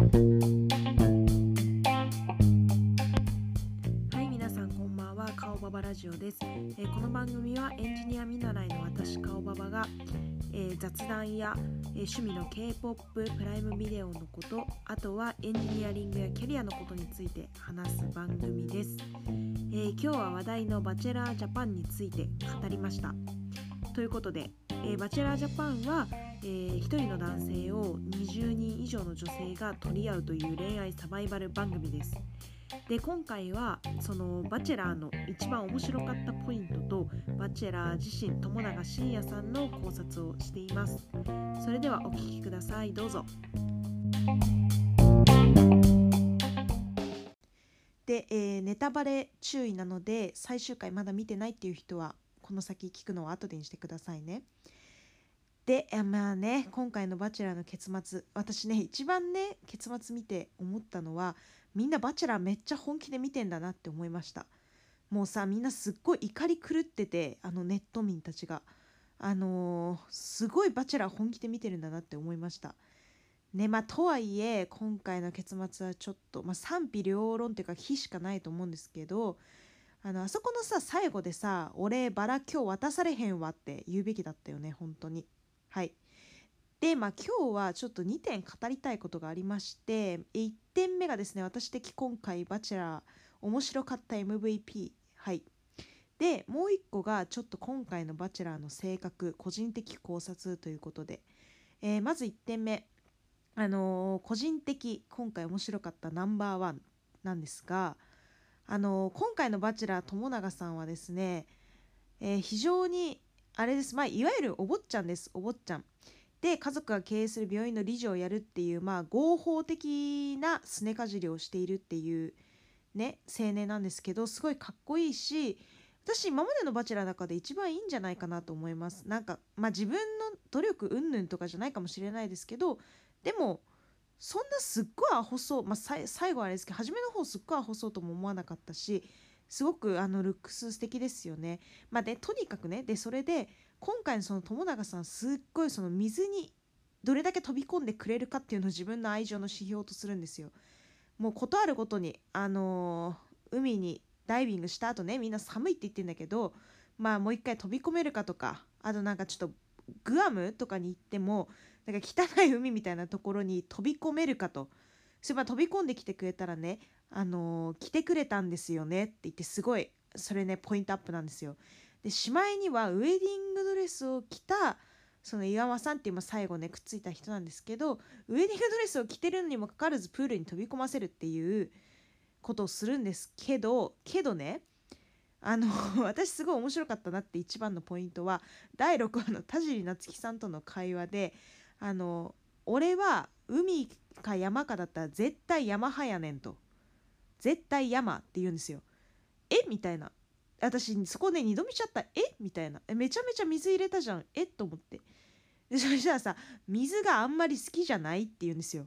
はい皆さんこんばんは顔ババラジオです、えーこの番組はエンジニア見習いの私顔ババが、えー雑談や、えー趣味の K-POP プライムビデオのことあとはエンジニアリングやキャリアのことについて話す番組です、えー今日は話題のバチェラージャパンについて語りました。ということで、えーバチェラージャパンは、えー、1人の男性を20人上の女性が取り合うという恋愛サバイバル番組です。で今回はそのバチェラーの一番面白かったポイントとバチェラー自身友永信也さんの考察をしています。それではお聞きください。どうぞ。で、えーネタバレ注意なので最終回まだ見てないっていう人はこの先聞くのは後でにしてくださいね。でまあね今回の「バチェラー」の結末私ね一番ね結末見て思ったのはみんなバチェラーめっちゃ本気で見てんだなって思いました。もうさみんなすっごい怒り狂っててあのネット民たちが。あのーすごいバチェラー本気で見てるんだなって思いました。ねまあとはいえ今回の結末はちょっと、まあ、賛否両論っていうか非しかないと思うんですけどあのあそこのさ最後でさ「俺バラ今日渡されへんわ」って言うべきだったよね本当に。はい。でまあ今日はちょっと2点語りたいことがありまして1点目がですね私的今回バチェラー面白かった MVP はい。でもう1個がちょっと今回のバチェラーの性格個人的考察ということで、えーまず1点目。あのー個人的今回面白かったナンバーワンなんですがあのー今回のバチェラー友永さんはですね、え非常にあれです。まあいわゆるお坊ちゃんです。お坊ちゃん。で家族が経営する病院の理事をやるっていうまあ合法的なすねかじりをしているっていうね青年なんですけどすごいかっこいいし私今までのバチェラーの中で一番いいんじゃないかなと思います。なんかまあ自分の努力云々とかじゃないかもしれないですけどでもそんなすっごいアホそう、まあ、最後あれですけど初めの方すっごいアホそうとも思わなかったしすごくあのルックス素敵ですよね。まあ、でとにかくねでそれで今回のその友永さんすっごいその水にどれだけ飛び込んでくれるかっていうのを自分の愛情の指標とするんですよ。もうことあるごとにあのー海にダイビングした後ねみんな寒いって言ってんだけどまあもう一回飛び込めるかとかあとなんかちょっとグアムとかに行ってもなんか汚い海みたいなところに飛び込めるかとそれま飛び込んできてくれたらねあのー来てくれたんですよねって言ってすごいそれねポイントアップなんですよ。でしまいにはウェディングドレスを着たその岩間さんっていうまあ最後ねくっついた人なんですけどウェディングドレスを着てるのにもかかわらずプールに飛び込ませるっていうことをするんですけどけどねあの 私すごい面白かったなって一番のポイントは第6話の田尻夏樹さんとの会話であの俺は海か山かだったら絶対山派やねんと。絶対山って言うんですよ。えみたいな。私そこで二度見ちゃった。えみたいな。めちゃめちゃ水入れたじゃん。えと思って。でそしたらさ水があんまり好きじゃないって言うんですよ。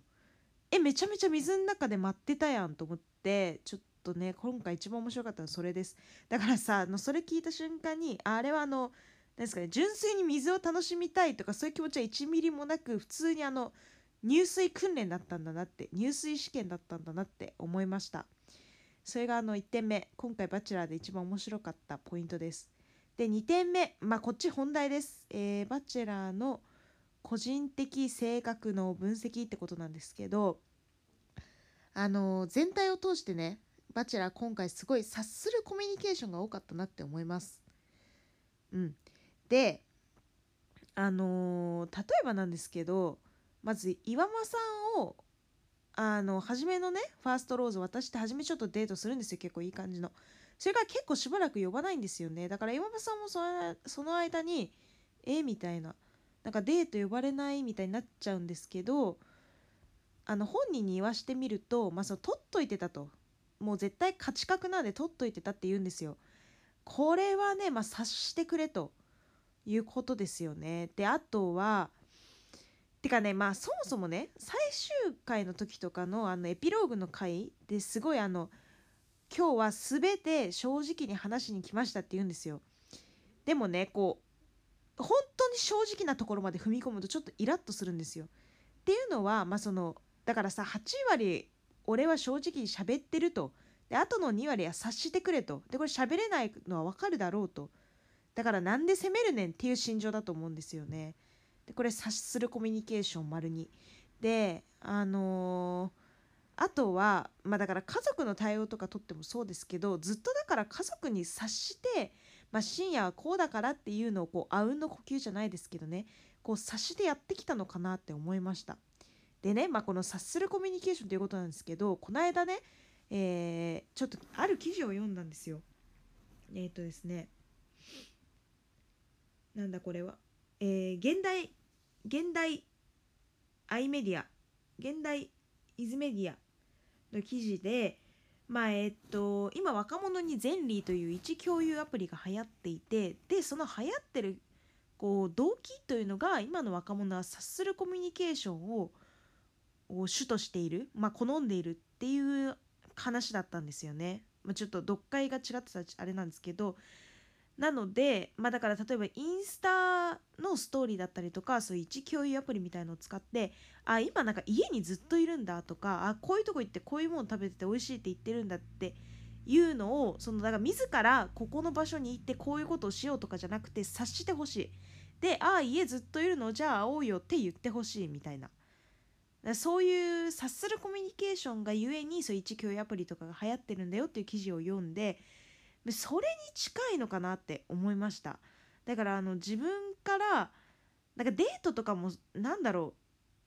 えめちゃめちゃ水の中で待ってたやんと思って。ちょっとね今回一番面白かったのはそれです。だからさあのそれ聞いた瞬間にあれはあのですかね純粋に水を楽しみたいとかそういう気持ちは1ミリもなく普通にあの入水訓練だったんだなって入水試験だったんだなって思いました。それがあの1点目今回バチェラーで一番面白かったポイントです。で2点目まあこっち本題です、えーバチェラーの個人的性格の分析ってことなんですけどあの全体を通してねバチェラー今回すごい察するコミュニケーションが多かったなって思います。うん。であのー例えばなんですけどまず岩間さんをあの初めのねファーストローズ渡して初めちょっとデートするんですよ結構いい感じの。それから結構しばらく呼ばないんですよね。だから岩間さんもそのその間にえみたいななんかデート呼ばれないみたいになっちゃうんですけどあの本人に言わしてみると、まあ、その取っといてたと。もう絶対価値格なんで取っといてたって言うんですよ。これはね、まあ、察してくれと。いうことですよね。であとはてかねまあそもそもね最終回の時とかのあのエピローグの回ですごいあの今日は全て正直に話しに来ましたって言うんですよ。でもねこう本当に正直なところまで踏み込むとちょっとイラッとするんですよ。っていうのはまあそのだからさ8割俺は正直に喋ってると。であとの2割は察してくれと。でこれ喋れないのは分かるだろうと。だからなんで責めるねんっていう心情だと思うんですよね。でこれ察するコミュニケーション丸に。であのー、あとはまあだから家族の対応とかとってもそうですけどずっとだから家族に察してまあ、深夜はこうだからっていうのをこうあうんの呼吸じゃないですけどね。こう察してやってきたのかなって思いました。でね、まあ、この察するコミュニケーションということなんですけどこの間ね、えー、ちょっとある記事を読んだんですよ。えっ、ー、とですね。なんだこれはえー、現代現代アイメディア現代イズメディアの記事でまあえっと今若者にゼンリーという位置共有アプリが流行っていてでその流行ってるこう動機というのが今の若者は察するコミュニケーションを主としている、まあ、好んでいるっていう話だったんですよね。まあ、ちょっと読解が違ってたあれなんですけどなので、まあ、だから例えばインスタのストーリーだったりとかそういう位置共有アプリみたいのを使ってあ今なんか家にずっといるんだとかあこういうとこ行ってこういうもの食べてて美味しいって言ってるんだっていうのをそのだから自らここの場所に行ってこういうことをしようとかじゃなくて察してほしい。でああ家ずっといるのじゃあ会おうよって言ってほしいみたいな。そういう察するコミュニケーションがゆえにそういう位置共有アプリとかが流行ってるんだよっていう記事を読んでそれに近いのかなって思いました。だからあの自分からなんかデートとかもなんだろ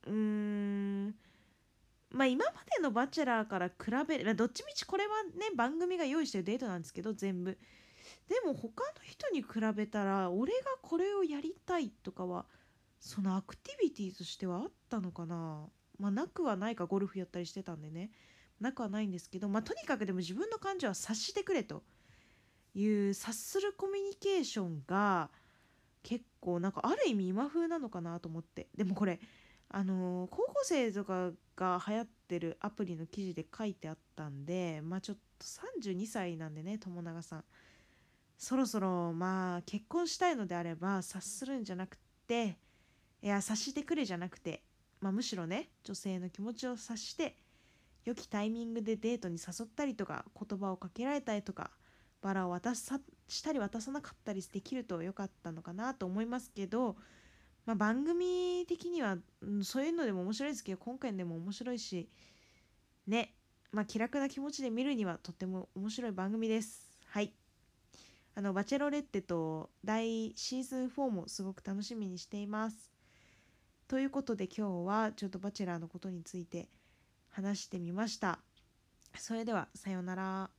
う。うーん。まあ今までの「バチェラー」から比べるどっちみちこれはね番組が用意してるデートなんですけど全部。でも他の人に比べたら俺がこれをやりたいとかはそのアクティビティとしてはあったのかな。まあなくはないかゴルフやったりしてたんでね。なくはないんですけどまあとにかくでも自分の感情は察してくれと。いう察するコミュニケーションが結構なんかある意味今風なのかなと思って。でもこれあのー、高校生とかが流行ってるアプリの記事で書いてあったんでまあちょっと32歳なんでね友永さん。そろそろまあ結婚したいのであれば察するんじゃなくていや察してくれじゃなくて、まあ、むしろね女性の気持ちを察して良きタイミングでデートに誘ったりとか言葉をかけられたりとかバラを渡さしたり渡さなかったりできると良かったのかなと思いますけど、まあ、番組的には、うん、そういうのでも面白いですけど今回でも面白いしねまあ気楽な気持ちで見るにはとっても面白い番組です。はい。あのバチェロレッテと大シーズン4もすごく楽しみにしています。ということで今日はちょっとバチェラーのことについて話してみました。それではさようなら。